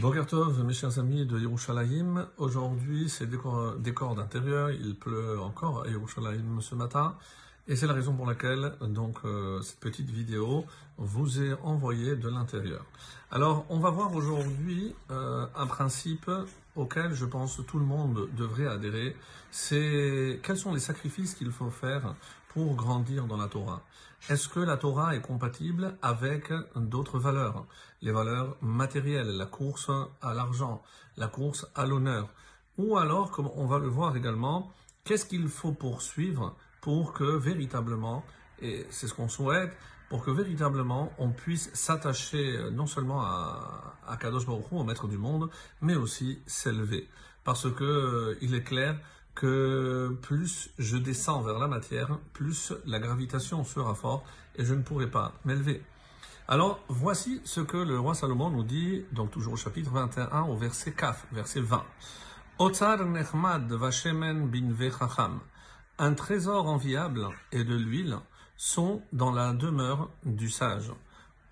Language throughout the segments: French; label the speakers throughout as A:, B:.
A: Bokertov, mes chers amis de Yerushalayim, aujourd'hui c'est décor, décor d'intérieur, il pleut encore à Yerushalayim ce matin, et c'est la raison pour laquelle donc euh, cette petite vidéo vous est envoyée de l'intérieur. Alors on va voir aujourd'hui euh, un principe auquel je pense tout le monde devrait adhérer, c'est quels sont les sacrifices qu'il faut faire pour grandir dans la Torah. Est-ce que la Torah est compatible avec d'autres valeurs? Les valeurs matérielles, la course à l'argent, la course à l'honneur. Ou alors, comme on va le voir également, qu'est-ce qu'il faut poursuivre pour que véritablement, et c'est ce qu'on souhaite, pour que véritablement on puisse s'attacher non seulement à, Kadosh Baruch au maître du monde, mais aussi s'élever. Parce que euh, il est clair que plus je descends vers la matière, plus la gravitation sera forte et je ne pourrai pas m'élever. Alors, voici ce que le roi Salomon nous dit, donc toujours au chapitre 21, au verset Kaf, verset 20. Otsar nechmad vashemen bin vechacham. Un trésor enviable et de l'huile sont dans la demeure du sage.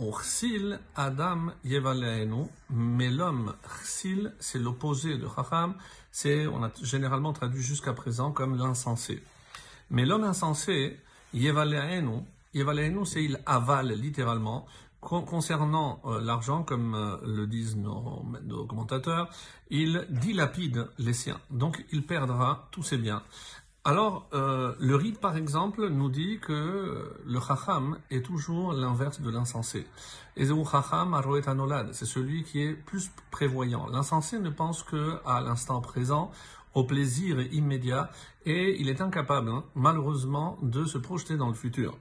A: Ursil Adam Yevaleenu, mais l'homme Ursil, c'est l'opposé de Chacham, c'est, on a généralement traduit jusqu'à présent comme l'insensé. Mais l'homme insensé, Yevaleenu, Yevaleenu, c'est il avale littéralement. Concernant euh, l'argent, comme euh, le disent nos, nos, commentateurs, il dilapide les siens. Donc il perdra tous ses biens. Alors, euh, le rite, par exemple, nous dit que le chacham est toujours l'inverse de l'insensé. chacham c'est celui qui est plus prévoyant. L'insensé ne pense que à l'instant présent, au plaisir immédiat, et il est incapable, hein, malheureusement, de se projeter dans le futur.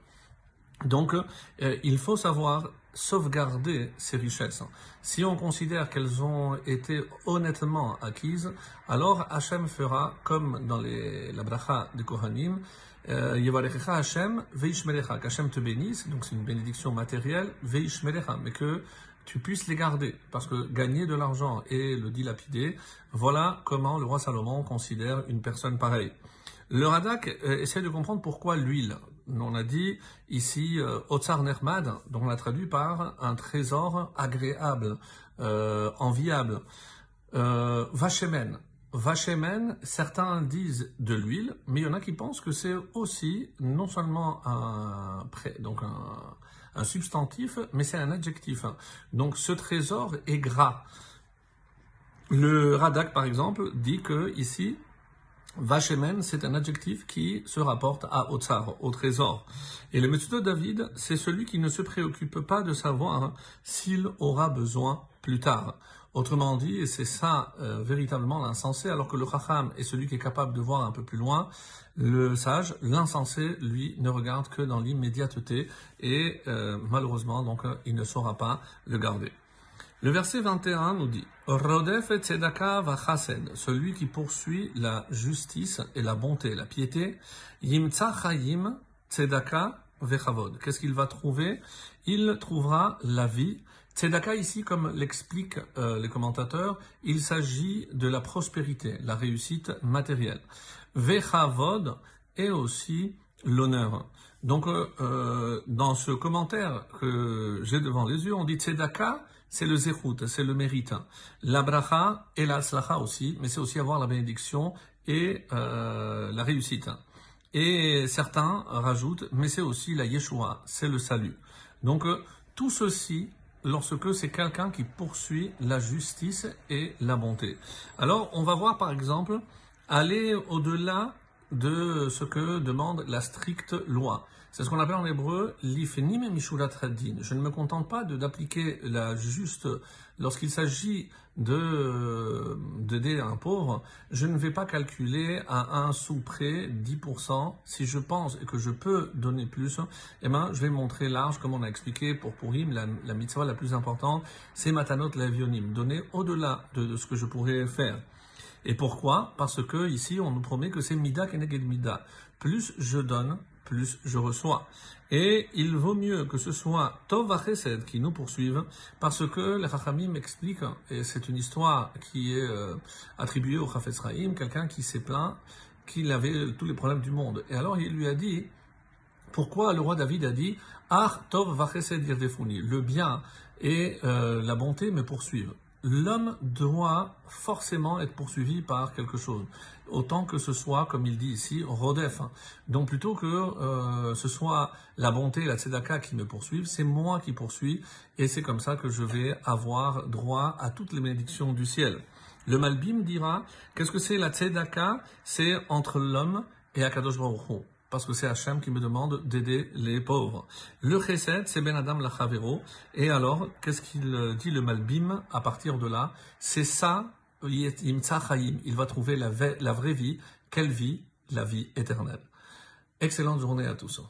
A: Donc, euh, il faut savoir sauvegarder ces richesses. Si on considère qu'elles ont été honnêtement acquises, alors Hachem fera comme dans la bracha de Kohanim, euh, Yevarechecha Hachem veishmerecha, qu'Hachem te bénisse, donc c'est une bénédiction matérielle, veishmerecha, mais que tu puisses les garder, parce que gagner de l'argent et le dilapider, voilà comment le roi Salomon considère une personne pareille. Le Radak euh, essaie de comprendre pourquoi l'huile on a dit ici euh, Otsar Nermad, dont on l'a traduit par un trésor agréable, euh, enviable. Euh, Vachemen. Vachemen, certains disent de l'huile, mais il y en a qui pensent que c'est aussi non seulement un, donc un, substantif, mais c'est un adjectif. Donc ce trésor est gras. Le Radak, par exemple, dit que ici, Vachemen, c'est un adjectif qui se rapporte à Otsar, au trésor. Et le de David, c'est celui qui ne se préoccupe pas de savoir s'il aura besoin plus tard. Autrement dit, et c'est ça euh, véritablement l'insensé, alors que le Chacham est celui qui est capable de voir un peu plus loin, le sage, l'insensé, lui, ne regarde que dans l'immédiateté et euh, malheureusement, donc, euh, il ne saura pas le garder. Le verset 21 nous dit Rodef et tzedaka vachased, celui qui poursuit la justice et la bonté, la piété, yimtsa chayim tzedaka vechavod. Qu'est-ce qu'il va trouver? Il trouvera la vie. Tzedaka ici, comme l'expliquent euh, les commentateurs, il s'agit de la prospérité, la réussite matérielle. Vechavod est aussi l'honneur. Donc, euh, euh, dans ce commentaire que j'ai devant les yeux, on dit tzedaka, c'est le zéchout, c'est le mérite. La bracha et la slacha aussi, mais c'est aussi avoir la bénédiction et euh, la réussite. Et certains rajoutent, mais c'est aussi la yeshua, c'est le salut. Donc euh, tout ceci lorsque c'est quelqu'un qui poursuit la justice et la bonté. Alors on va voir par exemple aller au-delà de ce que demande la stricte loi. C'est ce qu'on appelle en hébreu l'ifnim et mishulat hadin. Je ne me contente pas d'appliquer la juste lorsqu'il s'agit de d'aider un pauvre. Je ne vais pas calculer à un sous près 10%. Si je pense que je peux donner plus, eh ben, je vais montrer large, comme on a expliqué pour Purim, la, mitzvah la plus importante, c'est matanot lavionim. Donner au-delà de, de ce que je pourrais faire. Et pourquoi? Parce que ici, on nous promet que c'est mida keneged mida. Plus je donne, plus je reçois. Et il vaut mieux que ce soit Tov Chesed qui nous poursuive, parce que les Chachamim expliquent, et c'est une histoire qui est euh, attribuée au Chafetz Chaim, quelqu'un qui s'est plaint qu'il avait tous les problèmes du monde. Et alors il lui a dit, pourquoi le roi David a dit, Ah, Tov Vachesed le bien et euh, la bonté me poursuivent. L'homme doit forcément être poursuivi par quelque chose. Autant que ce soit, comme il dit ici, Rodef. Donc plutôt que euh, ce soit la bonté, la tzedaka qui me poursuivent, c'est moi qui poursuis, et c'est comme ça que je vais avoir droit à toutes les bénédictions du ciel. Le Malbim dira, qu'est-ce que c'est la tzedaka? C'est entre l'homme et Akadosh Baruch parce que c'est Hachem qui me demande d'aider les pauvres. Le chesed, c'est Ben Adam Lachavero. Et alors, qu'est-ce qu'il dit le Malbim à partir de là? C'est ça, il va trouver la vraie vie. Quelle vie? La vie éternelle. Excellente journée à tous.